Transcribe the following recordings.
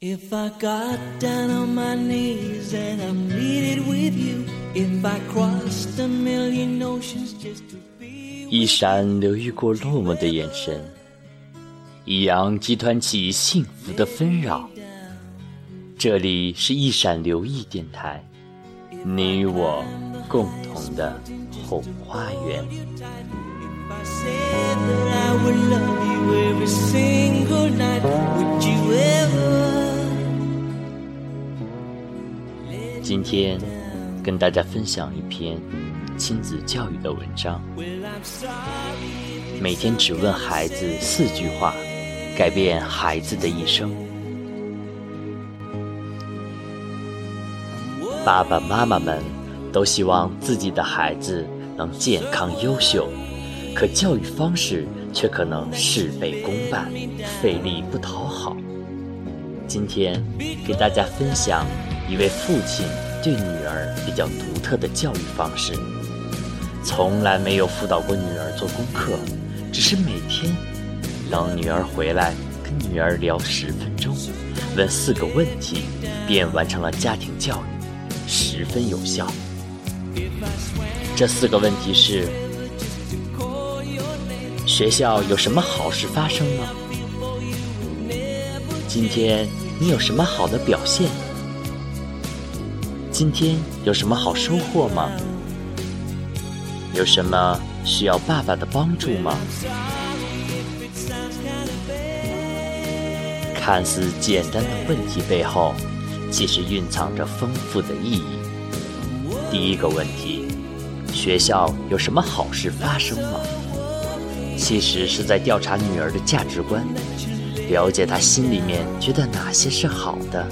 If I got down on my knees and I pleaded with you, if I crossed a million oceans just to be 一闪流愈过落寞的眼神，一样集团起幸福的纷扰。这里是一闪留意电台，你与我共同的后花园。今天跟大家分享一篇亲子教育的文章。每天只问孩子四句话，改变孩子的一生。爸爸妈妈们都希望自己的孩子能健康优秀，可教育方式却可能事倍功半，费力不讨好。今天给大家分享一位父亲对女儿比较独特的教育方式。从来没有辅导过女儿做功课，只是每天等女儿回来，跟女儿聊十分钟，问四个问题，便完成了家庭教育，十分有效。这四个问题是：学校有什么好事发生吗？今天你有什么好的表现？今天有什么好收获吗？有什么需要爸爸的帮助吗？看似简单的问题背后，其实蕴藏着丰富的意义。第一个问题：学校有什么好事发生吗？其实是在调查女儿的价值观，了解她心里面觉得哪些是好的，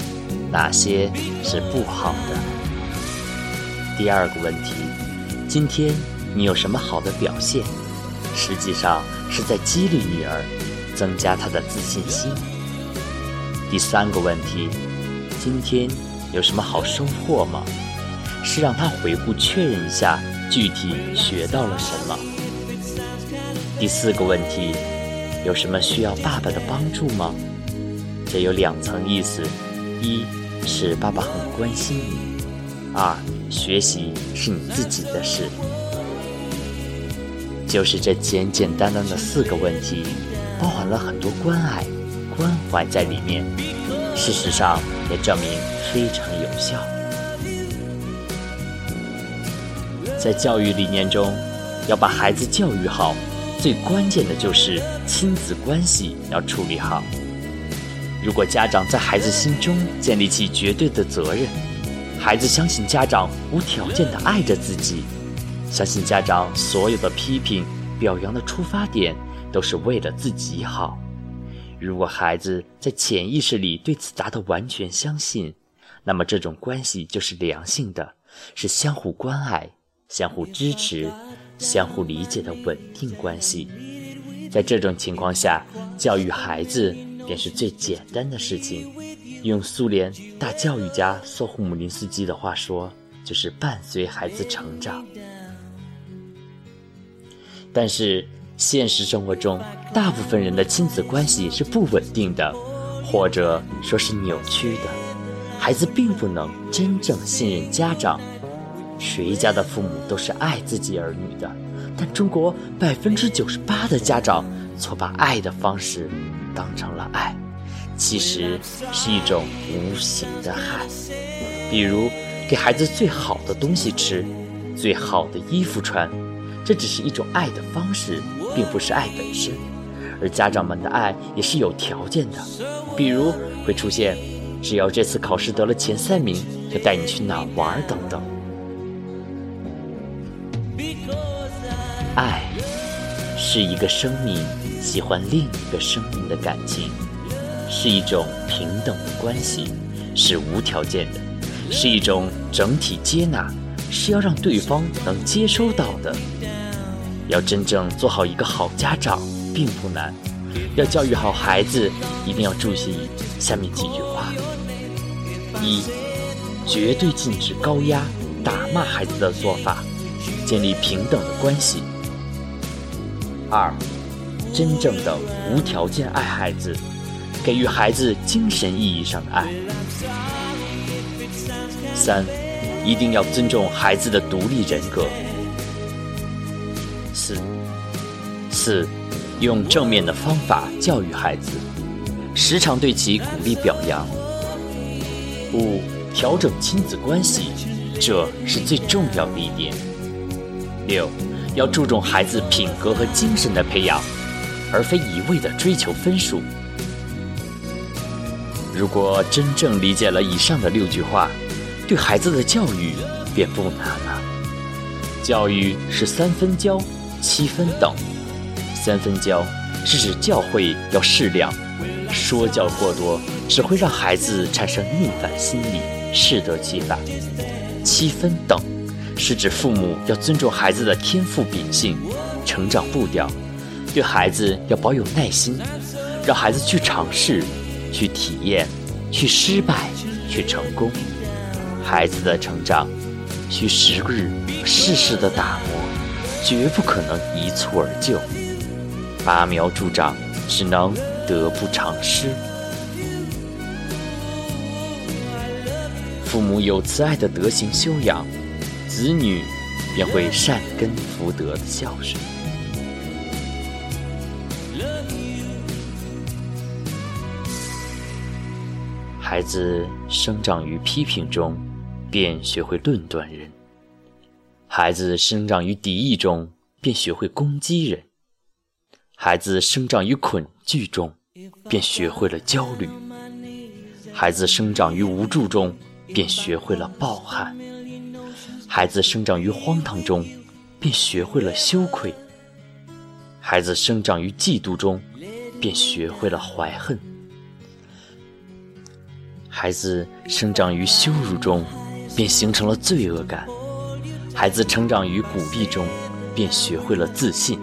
哪些是不好的。第二个问题：今天你有什么好的表现？实际上是在激励女儿，增加她的自信心。第三个问题：今天有什么好收获吗？是让她回顾确认一下具体学到了什么。第四个问题：有什么需要爸爸的帮助吗？这有两层意思：一是爸爸很关心你；二，学习是你自己的事。就是这简简单单的四个问题，包含了很多关爱、关怀在里面。事实上，也证明非常有效。在教育理念中，要把孩子教育好，最关键的就是亲子关系要处理好。如果家长在孩子心中建立起绝对的责任，孩子相信家长无条件的爱着自己。相信家长所有的批评、表扬的出发点都是为了自己好。如果孩子在潜意识里对此达到完全相信，那么这种关系就是良性的，是相互关爱、相互支持、相互理解的稳定关系。在这种情况下，教育孩子便是最简单的事情。用苏联大教育家索霍姆林斯基的话说，就是伴随孩子成长。但是现实生活中，大部分人的亲子关系是不稳定的，或者说是扭曲的。孩子并不能真正信任家长。谁家的父母都是爱自己儿女的，但中国百分之九十八的家长错把爱的方式当成了爱，其实是一种无形的害。比如给孩子最好的东西吃，最好的衣服穿。这只是一种爱的方式，并不是爱本身。而家长们的爱也是有条件的，比如会出现“只要这次考试得了前三名，就带你去哪玩”等等。爱是一个生命喜欢另一个生命的感情，是一种平等的关系，是无条件的，是一种整体接纳，是要让对方能接收到的。要真正做好一个好家长，并不难。要教育好孩子，一定要注意下面几句话：一、绝对禁止高压、打骂孩子的做法，建立平等的关系；二、真正的无条件爱孩子，给予孩子精神意义上的爱。三，一定要尊重孩子的独立人格。四，四，用正面的方法教育孩子，时常对其鼓励表扬。五，调整亲子关系，这是最重要的一点。六，要注重孩子品格和精神的培养，而非一味的追求分数。如果真正理解了以上的六句话，对孩子的教育便不难了。教育是三分教，七分等。三分教是指教诲要适量，说教过多只会让孩子产生逆反心理，适得其反。七分等是指父母要尊重孩子的天赋秉性、成长步调，对孩子要保有耐心，让孩子去尝试、去体验、去失败、去成功。孩子的成长需时日世事的打磨，绝不可能一蹴而就。拔苗助长只能得不偿失。父母有慈爱的德行修养，子女便会善根福德的孝顺。孩子生长于批评中。便学会论断人，孩子生长于敌意中，便学会攻击人；孩子生长于恐惧中，便学会了焦虑；孩子生长于无助中，便学会了抱憾；孩子生长于荒唐中，便学会了羞愧；孩子生长于嫉妒中，便学会了怀恨；孩子生长于羞辱中。便形成了罪恶感。孩子成长于鼓励中，便学会了自信；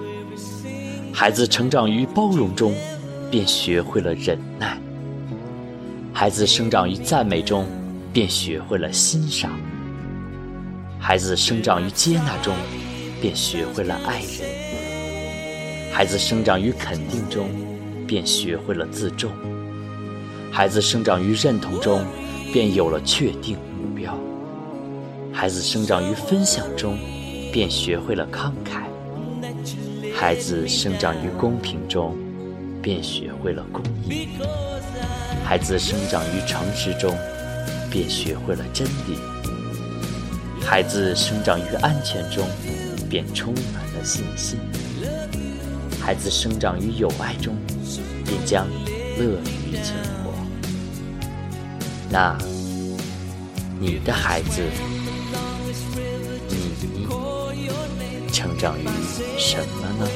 孩子成长于包容中，便学会了忍耐；孩子生长于赞美中，便学会了欣赏；孩子生长于接纳中，便学会了爱人；孩子生长于肯定中，便学会了自重；孩子生长于认同中，便有了确定目标。孩子生长于分享中，便学会了慷慨；孩子生长于公平中，便学会了公义；孩子生长于诚实中，便学会了真理；孩子生长于安全中，便充满了信心；孩子生长于友爱中，便将乐于那，你的孩子？你成长于什么呢？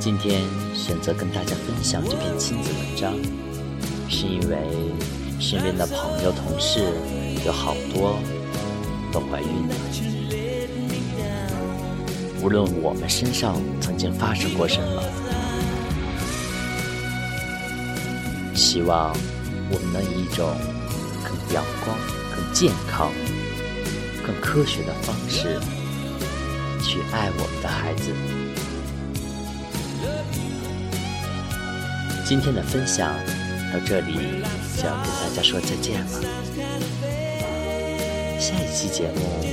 今天选择跟大家分享这篇亲子文章，是因为身边的朋友、同事。有好多都怀孕了。无论我们身上曾经发生过什么，希望我们能以一种更阳光、更健康、更科学的方式去爱我们的孩子。今天的分享到这里就要跟大家说再见了。下一期节目，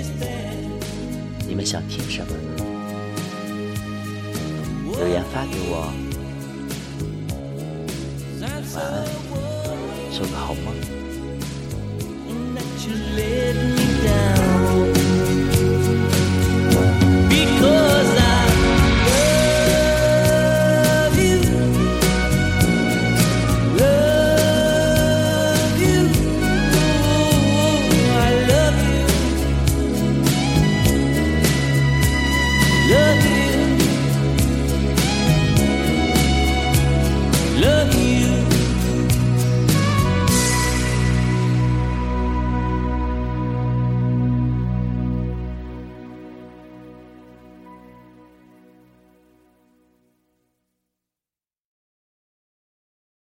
你们想听什么呢？留言发给我。晚安，做个好梦。